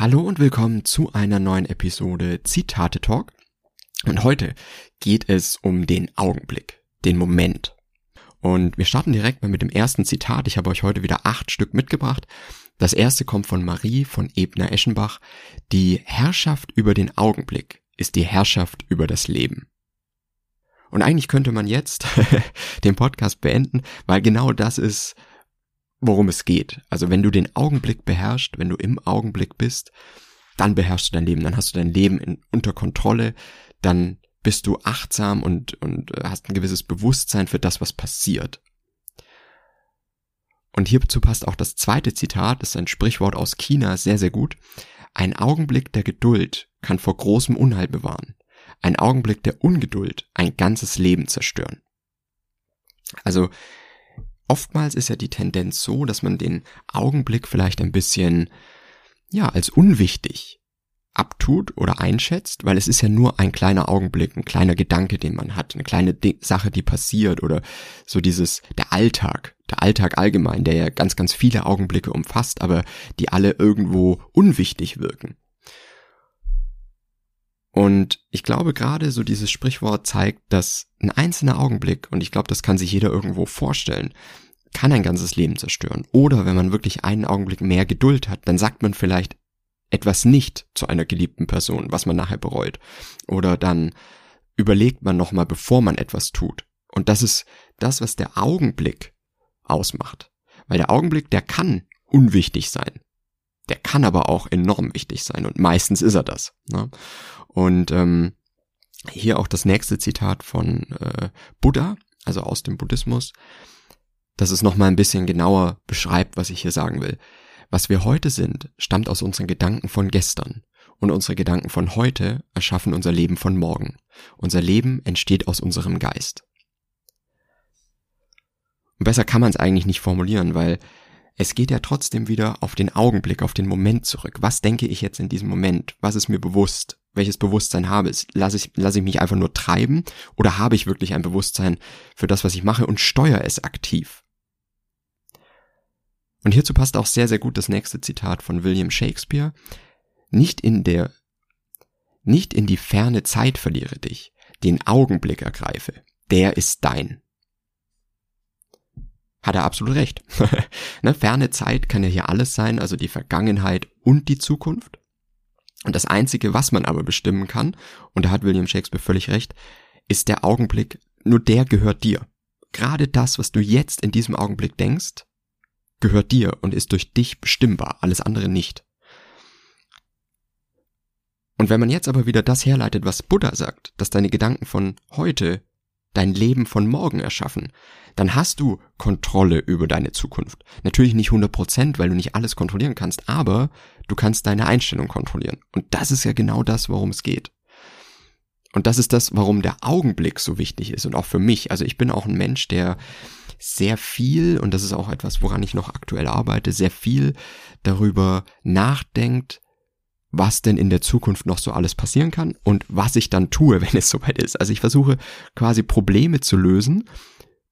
Hallo und willkommen zu einer neuen Episode Zitate Talk. Und heute geht es um den Augenblick, den Moment. Und wir starten direkt mal mit dem ersten Zitat. Ich habe euch heute wieder acht Stück mitgebracht. Das erste kommt von Marie von Ebner-Eschenbach. Die Herrschaft über den Augenblick ist die Herrschaft über das Leben. Und eigentlich könnte man jetzt den Podcast beenden, weil genau das ist, worum es geht. Also wenn du den Augenblick beherrschst, wenn du im Augenblick bist, dann beherrschst du dein Leben, dann hast du dein Leben in, unter Kontrolle, dann bist du achtsam und, und äh, hast ein gewisses Bewusstsein für das, was passiert. Und hierzu passt auch das zweite Zitat, das ist ein Sprichwort aus China, sehr, sehr gut. Ein Augenblick der Geduld kann vor großem Unheil bewahren. Ein Augenblick der Ungeduld ein ganzes Leben zerstören. Also oftmals ist ja die Tendenz so, dass man den Augenblick vielleicht ein bisschen, ja, als unwichtig abtut oder einschätzt, weil es ist ja nur ein kleiner Augenblick, ein kleiner Gedanke, den man hat, eine kleine Sache, die passiert oder so dieses, der Alltag, der Alltag allgemein, der ja ganz, ganz viele Augenblicke umfasst, aber die alle irgendwo unwichtig wirken. Und ich glaube gerade so dieses Sprichwort zeigt, dass ein einzelner Augenblick, und ich glaube, das kann sich jeder irgendwo vorstellen, kann ein ganzes Leben zerstören. Oder wenn man wirklich einen Augenblick mehr Geduld hat, dann sagt man vielleicht etwas nicht zu einer geliebten Person, was man nachher bereut. Oder dann überlegt man nochmal, bevor man etwas tut. Und das ist das, was der Augenblick ausmacht. Weil der Augenblick, der kann unwichtig sein. Der kann aber auch enorm wichtig sein und meistens ist er das. Ne? Und ähm, hier auch das nächste Zitat von äh, Buddha, also aus dem Buddhismus, das es nochmal ein bisschen genauer beschreibt, was ich hier sagen will. Was wir heute sind, stammt aus unseren Gedanken von gestern. Und unsere Gedanken von heute erschaffen unser Leben von morgen. Unser Leben entsteht aus unserem Geist. Und besser kann man es eigentlich nicht formulieren, weil es geht ja trotzdem wieder auf den Augenblick, auf den Moment zurück. Was denke ich jetzt in diesem Moment? Was ist mir bewusst? Welches Bewusstsein habe ich? Lasse ich, lasse ich mich einfach nur treiben oder habe ich wirklich ein Bewusstsein für das, was ich mache und steuere es aktiv? Und hierzu passt auch sehr, sehr gut das nächste Zitat von William Shakespeare. Nicht in der, nicht in die ferne Zeit verliere dich, den Augenblick ergreife, der ist dein. Hat er absolut recht. ne, ferne Zeit kann ja hier alles sein, also die Vergangenheit und die Zukunft. Und das Einzige, was man aber bestimmen kann, und da hat William Shakespeare völlig recht, ist der Augenblick, nur der gehört dir. Gerade das, was du jetzt in diesem Augenblick denkst, gehört dir und ist durch dich bestimmbar, alles andere nicht. Und wenn man jetzt aber wieder das herleitet, was Buddha sagt, dass deine Gedanken von heute dein Leben von morgen erschaffen, dann hast du Kontrolle über deine Zukunft. Natürlich nicht 100 Prozent, weil du nicht alles kontrollieren kannst, aber du kannst deine Einstellung kontrollieren. Und das ist ja genau das, worum es geht. Und das ist das, warum der Augenblick so wichtig ist und auch für mich. Also ich bin auch ein Mensch, der sehr viel, und das ist auch etwas, woran ich noch aktuell arbeite, sehr viel darüber nachdenkt, was denn in der Zukunft noch so alles passieren kann und was ich dann tue, wenn es soweit ist. Also ich versuche quasi Probleme zu lösen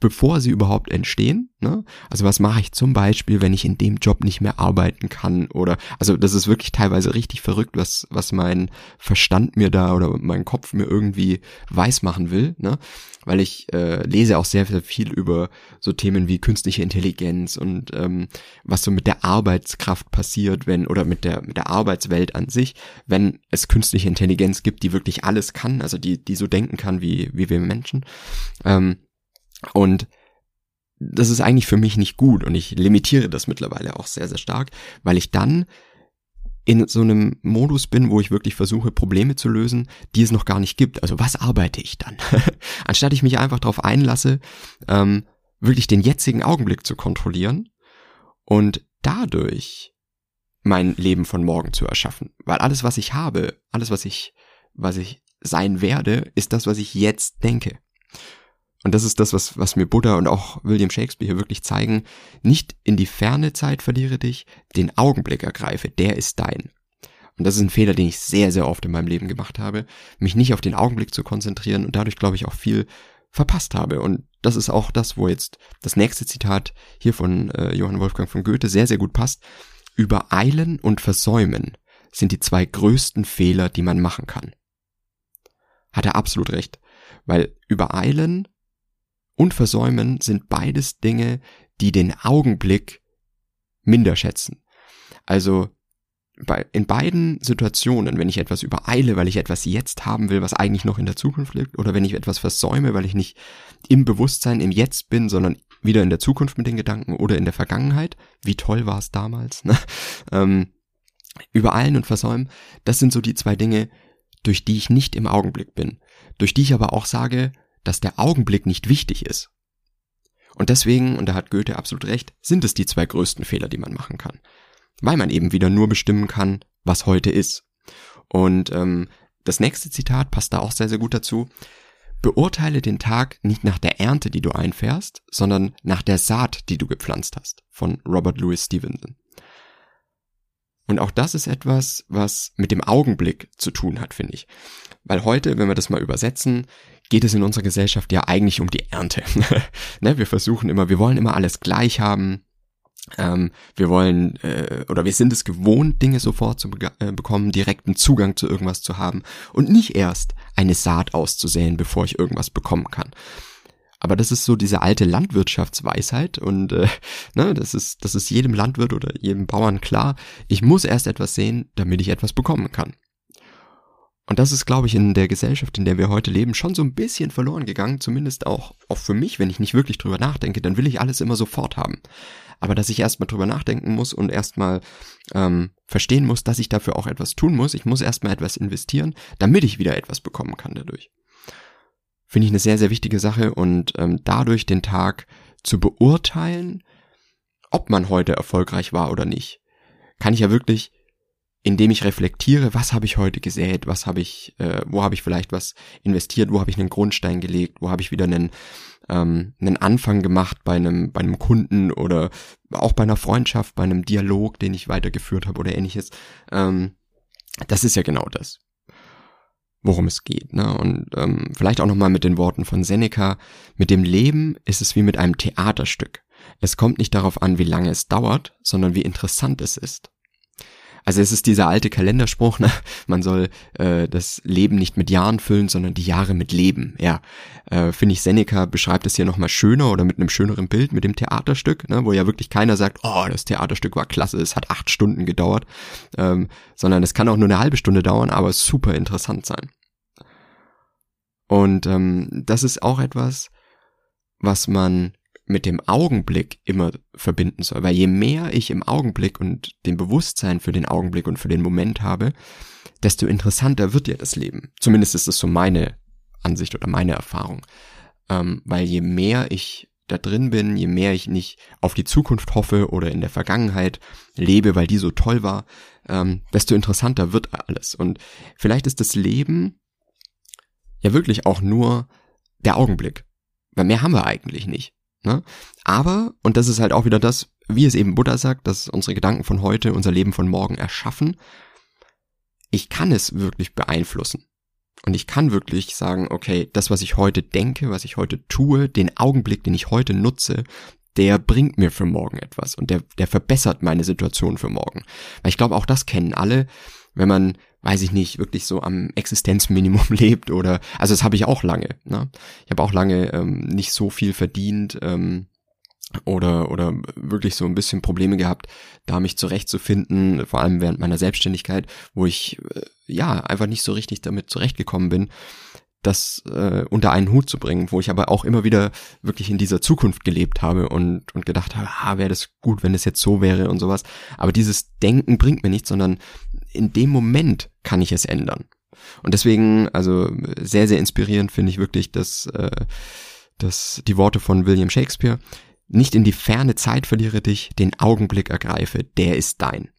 bevor sie überhaupt entstehen. Ne? Also was mache ich zum Beispiel, wenn ich in dem Job nicht mehr arbeiten kann oder also das ist wirklich teilweise richtig verrückt, was was mein Verstand mir da oder mein Kopf mir irgendwie weiß machen will, ne? Weil ich äh, lese auch sehr, sehr viel über so Themen wie künstliche Intelligenz und ähm, was so mit der Arbeitskraft passiert, wenn oder mit der mit der Arbeitswelt an sich, wenn es künstliche Intelligenz gibt, die wirklich alles kann, also die die so denken kann wie wie wir Menschen. Ähm, und das ist eigentlich für mich nicht gut und ich limitiere das mittlerweile auch sehr, sehr stark, weil ich dann in so einem Modus bin, wo ich wirklich versuche, Probleme zu lösen, die es noch gar nicht gibt. Also was arbeite ich dann? Anstatt ich mich einfach darauf einlasse, ähm, wirklich den jetzigen Augenblick zu kontrollieren und dadurch mein Leben von morgen zu erschaffen. Weil alles, was ich habe, alles, was ich, was ich sein werde, ist das, was ich jetzt denke. Und das ist das, was, was mir Buddha und auch William Shakespeare hier wirklich zeigen. Nicht in die ferne Zeit verliere dich, den Augenblick ergreife, der ist dein. Und das ist ein Fehler, den ich sehr, sehr oft in meinem Leben gemacht habe, mich nicht auf den Augenblick zu konzentrieren und dadurch, glaube ich, auch viel verpasst habe. Und das ist auch das, wo jetzt das nächste Zitat hier von äh, Johann Wolfgang von Goethe sehr, sehr gut passt. Übereilen und versäumen sind die zwei größten Fehler, die man machen kann. Hat er absolut recht. Weil übereilen und versäumen sind beides Dinge, die den Augenblick minder schätzen. Also bei, in beiden Situationen, wenn ich etwas übereile, weil ich etwas jetzt haben will, was eigentlich noch in der Zukunft liegt, oder wenn ich etwas versäume, weil ich nicht im Bewusstsein im Jetzt bin, sondern wieder in der Zukunft mit den Gedanken oder in der Vergangenheit, wie toll war es damals, ne? ähm, übereilen und versäumen, das sind so die zwei Dinge, durch die ich nicht im Augenblick bin, durch die ich aber auch sage, dass der Augenblick nicht wichtig ist. Und deswegen, und da hat Goethe absolut recht, sind es die zwei größten Fehler, die man machen kann weil man eben wieder nur bestimmen kann, was heute ist. Und ähm, das nächste Zitat passt da auch sehr, sehr gut dazu. Beurteile den Tag nicht nach der Ernte, die du einfährst, sondern nach der Saat, die du gepflanzt hast, von Robert Louis Stevenson. Und auch das ist etwas, was mit dem Augenblick zu tun hat, finde ich. Weil heute, wenn wir das mal übersetzen, geht es in unserer Gesellschaft ja eigentlich um die Ernte. ne, wir versuchen immer, wir wollen immer alles gleich haben. Ähm, wir wollen äh, oder wir sind es gewohnt, Dinge sofort zu be äh, bekommen, direkten Zugang zu irgendwas zu haben und nicht erst eine Saat auszusäen, bevor ich irgendwas bekommen kann. Aber das ist so diese alte Landwirtschaftsweisheit und äh, ne, das ist das ist jedem Landwirt oder jedem Bauern klar. Ich muss erst etwas sehen, damit ich etwas bekommen kann. Und das ist, glaube ich, in der Gesellschaft, in der wir heute leben, schon so ein bisschen verloren gegangen, zumindest auch, auch für mich, wenn ich nicht wirklich drüber nachdenke, dann will ich alles immer sofort haben aber dass ich erstmal drüber nachdenken muss und erstmal ähm, verstehen muss, dass ich dafür auch etwas tun muss. Ich muss erstmal etwas investieren, damit ich wieder etwas bekommen kann dadurch. Finde ich eine sehr, sehr wichtige Sache und ähm, dadurch den Tag zu beurteilen, ob man heute erfolgreich war oder nicht, kann ich ja wirklich indem ich reflektiere, was habe ich heute gesät, was habe ich, äh, wo habe ich vielleicht was investiert, wo habe ich einen Grundstein gelegt, wo habe ich wieder einen, ähm, einen Anfang gemacht bei einem, bei einem Kunden oder auch bei einer Freundschaft, bei einem Dialog, den ich weitergeführt habe oder ähnliches. Ähm, das ist ja genau das, worum es geht. Ne? Und ähm, vielleicht auch nochmal mit den Worten von Seneca, mit dem Leben ist es wie mit einem Theaterstück. Es kommt nicht darauf an, wie lange es dauert, sondern wie interessant es ist. Also es ist dieser alte Kalenderspruch, ne? man soll äh, das Leben nicht mit Jahren füllen, sondern die Jahre mit Leben. Ja, äh, finde ich, Seneca beschreibt es hier nochmal schöner oder mit einem schöneren Bild, mit dem Theaterstück, ne? wo ja wirklich keiner sagt, oh, das Theaterstück war klasse, es hat acht Stunden gedauert, ähm, sondern es kann auch nur eine halbe Stunde dauern, aber super interessant sein. Und ähm, das ist auch etwas, was man mit dem Augenblick immer verbinden soll. Weil je mehr ich im Augenblick und dem Bewusstsein für den Augenblick und für den Moment habe, desto interessanter wird ja das Leben. Zumindest ist das so meine Ansicht oder meine Erfahrung. Ähm, weil je mehr ich da drin bin, je mehr ich nicht auf die Zukunft hoffe oder in der Vergangenheit lebe, weil die so toll war, ähm, desto interessanter wird alles. Und vielleicht ist das Leben ja wirklich auch nur der Augenblick. Weil mehr haben wir eigentlich nicht. Ne? Aber, und das ist halt auch wieder das, wie es eben Buddha sagt, dass unsere Gedanken von heute unser Leben von morgen erschaffen. Ich kann es wirklich beeinflussen. Und ich kann wirklich sagen, okay, das, was ich heute denke, was ich heute tue, den Augenblick, den ich heute nutze, der bringt mir für morgen etwas und der, der verbessert meine Situation für morgen. Weil ich glaube, auch das kennen alle, wenn man weiß ich nicht, wirklich so am Existenzminimum lebt oder, also das habe ich auch lange. Ne? Ich habe auch lange ähm, nicht so viel verdient ähm, oder oder wirklich so ein bisschen Probleme gehabt, da mich zurechtzufinden, vor allem während meiner Selbstständigkeit, wo ich äh, ja einfach nicht so richtig damit zurechtgekommen bin das äh, unter einen Hut zu bringen, wo ich aber auch immer wieder wirklich in dieser Zukunft gelebt habe und, und gedacht habe, ah, wäre das gut, wenn es jetzt so wäre und sowas. Aber dieses Denken bringt mir nichts, sondern in dem Moment kann ich es ändern. Und deswegen, also sehr, sehr inspirierend finde ich wirklich, dass, äh, dass die Worte von William Shakespeare, nicht in die ferne Zeit verliere dich, den Augenblick ergreife, der ist dein.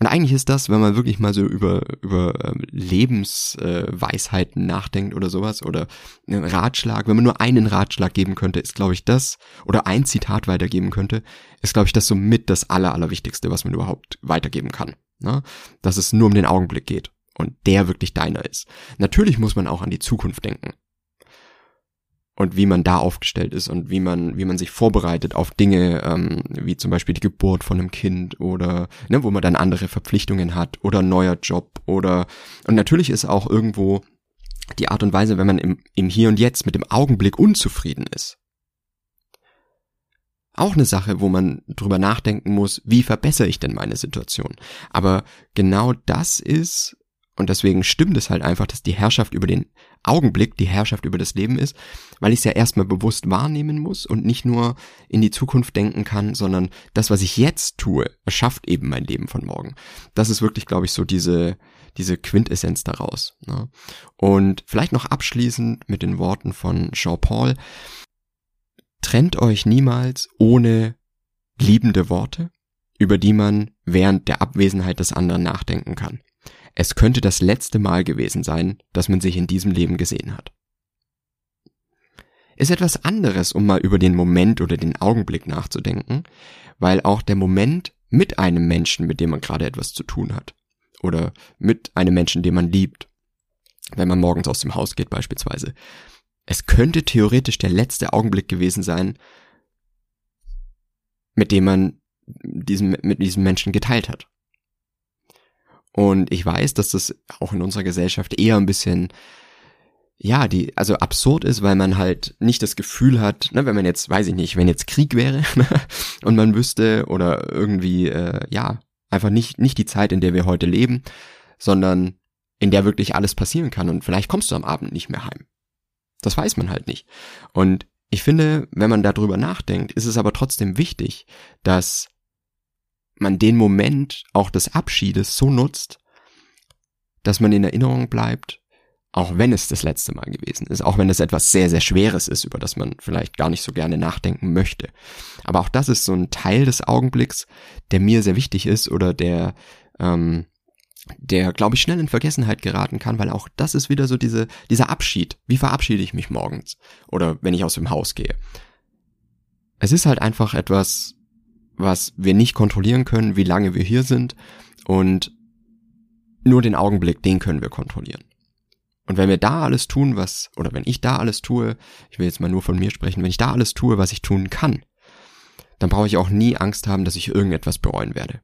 Und eigentlich ist das, wenn man wirklich mal so über, über ähm, Lebensweisheiten nachdenkt oder sowas oder einen Ratschlag, wenn man nur einen Ratschlag geben könnte, ist glaube ich das, oder ein Zitat weitergeben könnte, ist glaube ich das somit das Aller, Allerwichtigste, was man überhaupt weitergeben kann. Ne? Dass es nur um den Augenblick geht und der wirklich deiner ist. Natürlich muss man auch an die Zukunft denken. und wie man da aufgestellt ist und wie man wie man sich vorbereitet auf Dinge ähm, wie zum Beispiel die Geburt von einem Kind oder ne, wo man dann andere Verpflichtungen hat oder neuer Job oder und natürlich ist auch irgendwo die Art und Weise, wenn man im, im Hier und Jetzt mit dem Augenblick unzufrieden ist. Auch eine Sache, wo man drüber nachdenken muss, wie verbessere ich denn meine Situation. Aber genau das ist und deswegen stimmt es halt einfach, dass die Herrschaft über den Augenblick die Herrschaft über das Leben ist, weil ich es ja erstmal bewusst wahrnehmen muss und nicht nur in die Zukunft denken kann, sondern das, was ich jetzt tue, erschafft eben mein Leben von morgen. Das ist wirklich, glaube ich, so diese, diese Quintessenz daraus. Ne? Und vielleicht noch abschließend mit den Worten von Jean-Paul. Trennt euch niemals ohne liebende Worte, über die man während der Abwesenheit des anderen nachdenken kann. Es könnte das letzte Mal gewesen sein, dass man sich in diesem Leben gesehen hat. Ist etwas anderes, um mal über den Moment oder den Augenblick nachzudenken, weil auch der Moment mit einem Menschen, mit dem man gerade etwas zu tun hat, oder mit einem Menschen, den man liebt, wenn man morgens aus dem Haus geht beispielsweise. Es könnte theoretisch der letzte Augenblick gewesen sein, mit dem man diesen, mit diesem Menschen geteilt hat. Und ich weiß, dass das auch in unserer Gesellschaft eher ein bisschen ja, die, also absurd ist, weil man halt nicht das Gefühl hat, ne, wenn man jetzt, weiß ich nicht, wenn jetzt Krieg wäre und man wüsste oder irgendwie, äh, ja, einfach nicht, nicht die Zeit, in der wir heute leben, sondern in der wirklich alles passieren kann und vielleicht kommst du am Abend nicht mehr heim. Das weiß man halt nicht. Und ich finde, wenn man darüber nachdenkt, ist es aber trotzdem wichtig, dass man den Moment auch des Abschiedes so nutzt, dass man in Erinnerung bleibt, auch wenn es das letzte Mal gewesen ist, auch wenn es etwas sehr, sehr Schweres ist, über das man vielleicht gar nicht so gerne nachdenken möchte. Aber auch das ist so ein Teil des Augenblicks, der mir sehr wichtig ist oder der, ähm, der, glaube ich, schnell in Vergessenheit geraten kann, weil auch das ist wieder so diese, dieser Abschied. Wie verabschiede ich mich morgens? Oder wenn ich aus dem Haus gehe? Es ist halt einfach etwas, was wir nicht kontrollieren können, wie lange wir hier sind und nur den Augenblick, den können wir kontrollieren. Und wenn wir da alles tun, was, oder wenn ich da alles tue, ich will jetzt mal nur von mir sprechen, wenn ich da alles tue, was ich tun kann, dann brauche ich auch nie Angst haben, dass ich irgendetwas bereuen werde.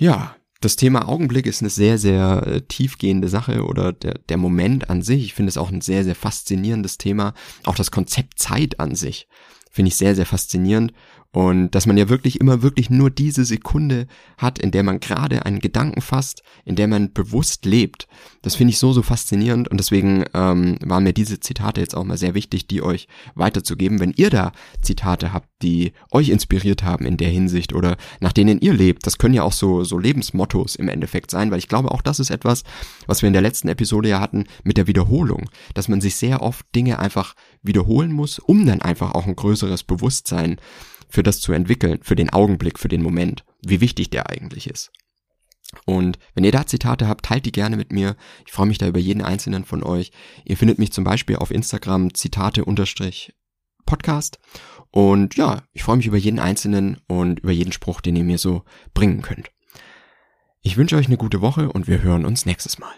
Ja, das Thema Augenblick ist eine sehr, sehr äh, tiefgehende Sache oder der, der Moment an sich. Ich finde es auch ein sehr, sehr faszinierendes Thema. Auch das Konzept Zeit an sich finde ich sehr, sehr faszinierend. Und dass man ja wirklich immer wirklich nur diese Sekunde hat, in der man gerade einen Gedanken fasst, in der man bewusst lebt. Das finde ich so, so faszinierend und deswegen ähm, waren mir diese Zitate jetzt auch mal sehr wichtig, die euch weiterzugeben. Wenn ihr da Zitate habt, die euch inspiriert haben in der Hinsicht oder nach denen ihr lebt, das können ja auch so, so Lebensmottos im Endeffekt sein, weil ich glaube auch das ist etwas, was wir in der letzten Episode ja hatten mit der Wiederholung, dass man sich sehr oft Dinge einfach wiederholen muss, um dann einfach auch ein größeres Bewusstsein für das zu entwickeln, für den Augenblick, für den Moment, wie wichtig der eigentlich ist. Und wenn ihr da Zitate habt, teilt die gerne mit mir. Ich freue mich da über jeden einzelnen von euch. Ihr findet mich zum Beispiel auf Instagram Zitate unterstrich Podcast. Und ja, ich freue mich über jeden einzelnen und über jeden Spruch, den ihr mir so bringen könnt. Ich wünsche euch eine gute Woche und wir hören uns nächstes Mal.